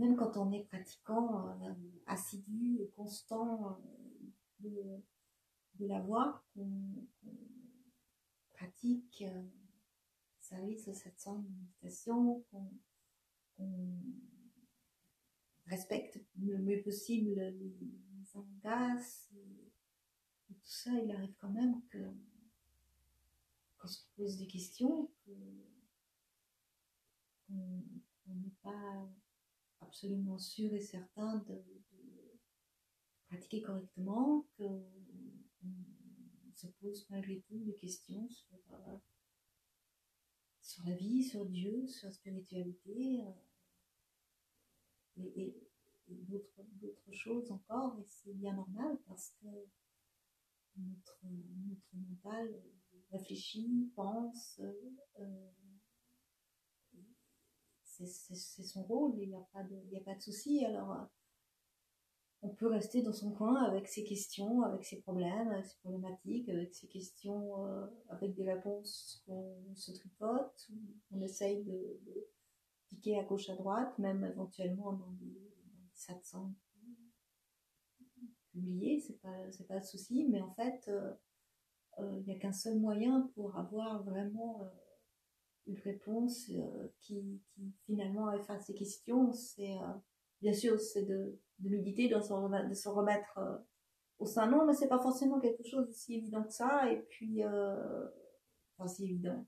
même quand on est pratiquant euh, assidu constant de, de la voix, qu'on pratique euh, service au satsang méditation, qu'on respecte le mieux possible les, et, tout ça, il arrive quand même qu'on se pose des questions, qu'on n'est pas absolument sûr et certain de, pratiquer correctement, qu'on se pose malgré tout des questions sur, euh, sur la vie, sur Dieu, sur la spiritualité. Euh, et, d'autres choses encore, et c'est bien normal parce que notre, notre mental réfléchit, pense, euh, c'est son rôle, il n'y a pas de, a pas de souci. Alors, on peut rester dans son coin avec ses questions, avec ses problèmes, avec ses problématiques, avec ses questions, euh, avec des réponses qu'on se tripote, on essaye de, piquer à gauche à droite, même éventuellement dans des, dans des satsang publiés, c'est pas, pas le souci, mais en fait, euh, euh, il n'y a qu'un seul moyen pour avoir vraiment une réponse qui, qui, finalement efface ces questions, c'est bien sûr, c'est de, de, méditer, de se remettre, euh, au sein non, mais c'est pas forcément quelque chose de si évident que ça. Et puis, euh, enfin, si évident.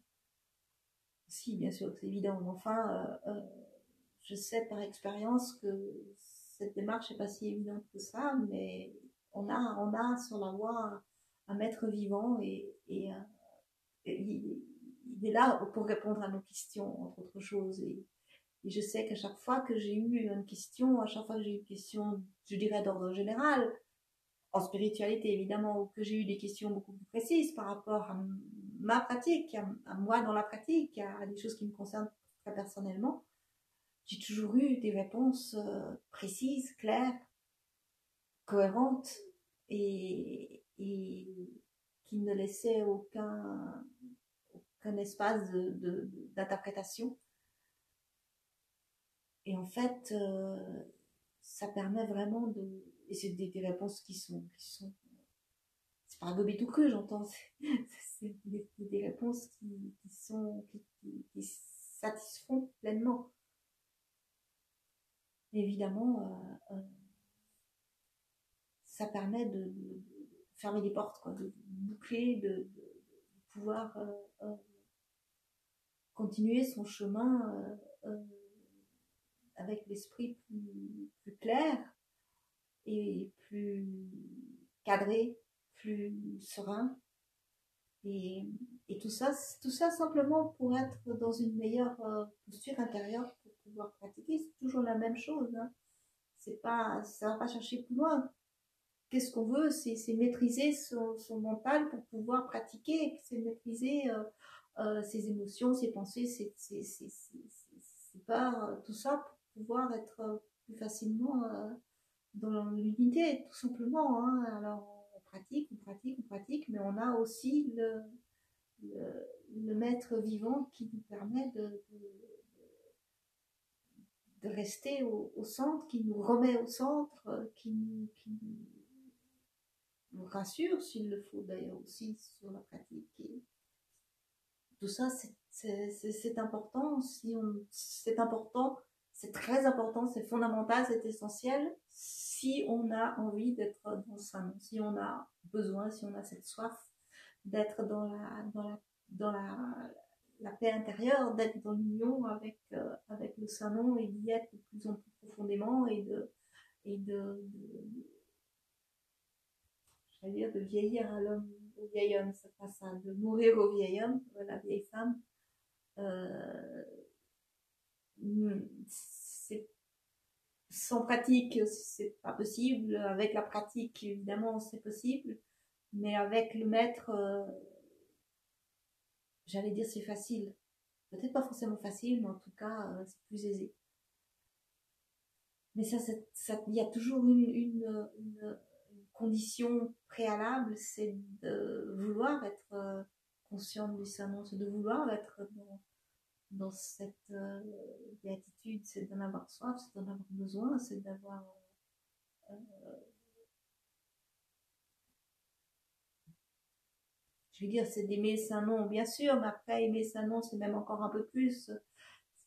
Si, bien sûr, c'est évident. Mais enfin, euh, euh, je sais par expérience que cette démarche n'est pas si évidente que ça, mais on a, on a sur la voie un, maître vivant et, et, il, il, est là pour répondre à nos questions, entre autres choses. Et, je sais qu'à chaque fois que j'ai eu une question, à chaque fois que j'ai eu une question, je dirais d'ordre général, en spiritualité évidemment, ou que j'ai eu des questions beaucoup plus précises par rapport à ma pratique, à, moi dans la pratique, à, des choses qui me concernent très personnellement, j'ai toujours eu des réponses euh, précises, claires, cohérentes et qui ne laissaient aucun, aucun espace d'interprétation. De, et en fait, euh, ça permet vraiment de. Et c'est des, des, réponses qui sont. Qui sont c'est pas un gobelet tout cru, j'entends. C'est des, des, réponses qui, qui sont. Qui, qui, satisfont pleinement. Évidemment, euh, euh, ça permet de, de, fermer les portes, quoi, de, boucler, de, de pouvoir continuer son chemin euh, avec l'esprit plus, clair et plus cadré, plus serein. Et, et, tout ça, tout ça simplement pour être dans une meilleure euh, posture intérieure pour pouvoir pratiquer. C'est toujours la même chose. Hein. C'est pas, ça va pas chercher plus loin. Qu'est-ce qu'on veut? C'est maîtriser son, son, mental pour pouvoir pratiquer. C'est maîtriser euh, euh, ses émotions, ses pensées, ses, ses, ses, ses peurs, tout ça pouvoir être euh, plus facilement euh, dans l'unité, tout simplement. Hein. Alors, on pratique, on pratique, on pratique, mais on a aussi le, le, maître vivant qui nous permet de, de, rester au, centre, qui nous remet au centre, euh, qui nous, qui nous rassure s'il le faut d'ailleurs aussi sur la pratique. Tout ça, c'est important. Si c'est important c'est très important, c'est fondamental, c'est essentiel si on a envie d'être dans ça, si on a besoin, si on a cette soif d'être dans la, dans la, dans la, la paix intérieure, d'être dans l'union avec, euh, avec le Saint-Nom et d'y être de plus en plus profondément et de, et de, dire de vieillir à l'homme, au vieil homme, c'est pas ça, de mourir au vieil homme, la vieille femme, euh, c'est sans pratique, c'est pas possible. Avec la pratique, évidemment, c'est possible. Mais avec le maître, euh, j'allais dire c'est facile. Peut-être pas forcément facile, mais en tout cas, euh, c'est plus aisé. Mais ça, il y a toujours une, une, une, condition préalable, c'est de vouloir être euh, conscient du serment, c'est de vouloir être dans, dans cette euh, béatitude c'est d'en avoir soif, c'est d'en avoir besoin, c'est d'avoir. Euh, je veux dire, c'est d'aimer sa nom, bien sûr, mais après, aimer sa nom, c'est même encore un peu plus.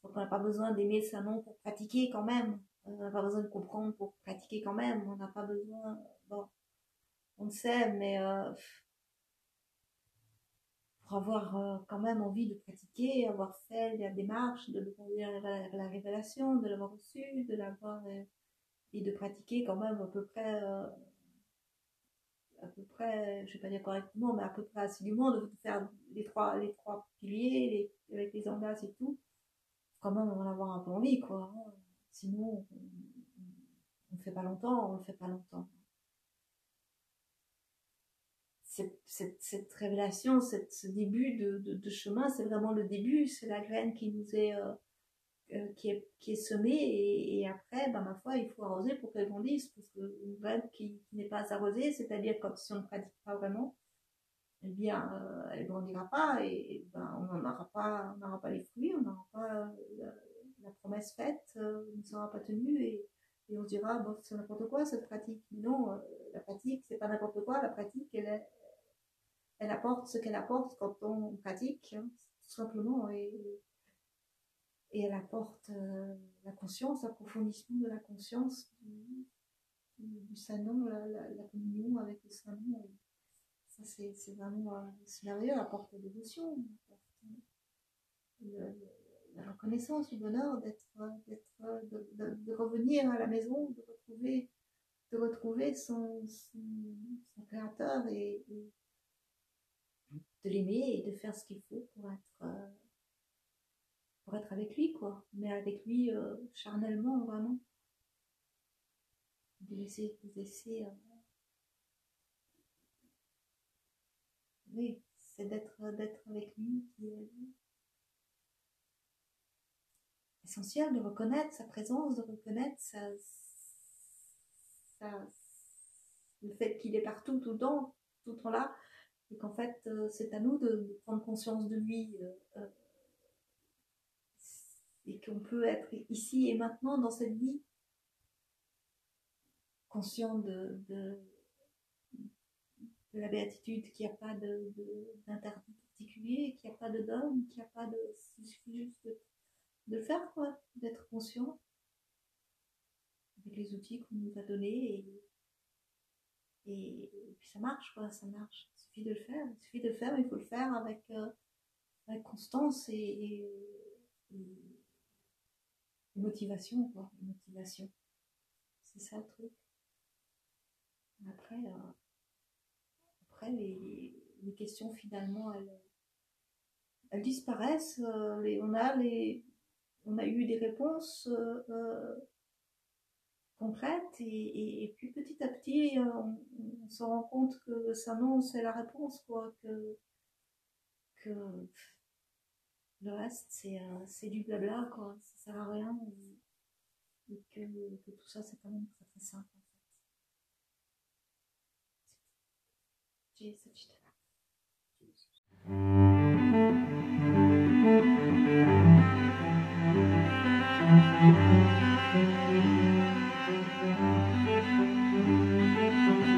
On n'a pas besoin d'aimer sa nom pour pratiquer quand même. On n'a pas besoin de comprendre pour pratiquer quand même. On n'a pas besoin. Bon, on le sait, mais euh, pour avoir euh, quand même envie de pratiquer, avoir fait la démarche de la, la révélation, de l'avoir reçu, de l'avoir euh, et de pratiquer quand même à peu près, à peu près, je vais pas dire correctement, mais à peu près assidûment, de faire les trois, les trois piliers, avec les angas et tout, quand même on va avoir un peu envie, quoi. Hein. Sinon, on ne fait pas longtemps, on ne fait pas longtemps cette, révélation, ce début de, chemin, c'est vraiment le début, c'est la graine qui nous est, euh, euh, qui est, semée et, après, ben, ma foi, il faut arroser pour qu'elle grandisse, parce qu'une graine qui, n'est pas arrosée, c'est-à-dire quand si on ne pratique pas vraiment, eh bien, euh, elle ne grandira pas et, ben, on n'aura pas, on pas les fruits, on n'aura pas la, promesse faite, ne sera pas tenue et, on se dira, bon, c'est n'importe quoi cette pratique. Non, la pratique, c'est pas n'importe quoi, la pratique, elle elle apporte ce qu'elle apporte quand on pratique, hein, tout simplement, et, elle apporte euh, la conscience, l'approfondissement de la conscience du, du, Saint-Nom, la, communion avec le Saint-Nom. Ça, c'est vraiment euh, merveilleux, elle apporte la dévotion, la reconnaissance du bonheur d'être, de, revenir à la maison, de retrouver, de retrouver son, créateur et de l'aimer et de faire ce qu'il faut pour être euh, pour être avec lui quoi. Mais avec lui euh, charnellement vraiment. De laisser de euh, oui c'est d'être d'être avec lui qui est essentiel de reconnaître sa présence de reconnaître sa, sa le fait qu'il est partout tout le temps tout le temps là et qu'en fait euh, c'est à nous de, prendre conscience de lui euh, euh, et qu'on peut être ici et maintenant dans cette vie conscient de, la béatitude, qu'il n'y a pas d'interdit particulier, qu'il n'y a pas de dogme, qu'il n'y a pas de... Il suffit juste de, de faire, quoi, d'être conscient avec les outils qu'on nous a donnés ça marche, quoi, ça marche. Il suffit de le faire, il suffit de le faire, mais il faut le faire avec, euh, avec constance et, motivation, quoi, motivation. C'est ça le truc. Après, euh, après les, les, questions finalement, elles, elles disparaissent. Euh, les, on, a les, on a eu des réponses et, puis petit à petit euh, on, se rend compte que ça non c'est la réponse quoi que le reste c'est euh, c'est du blabla quoi. Ça sert à rien et, que, tout ça c'est quand même simple en fait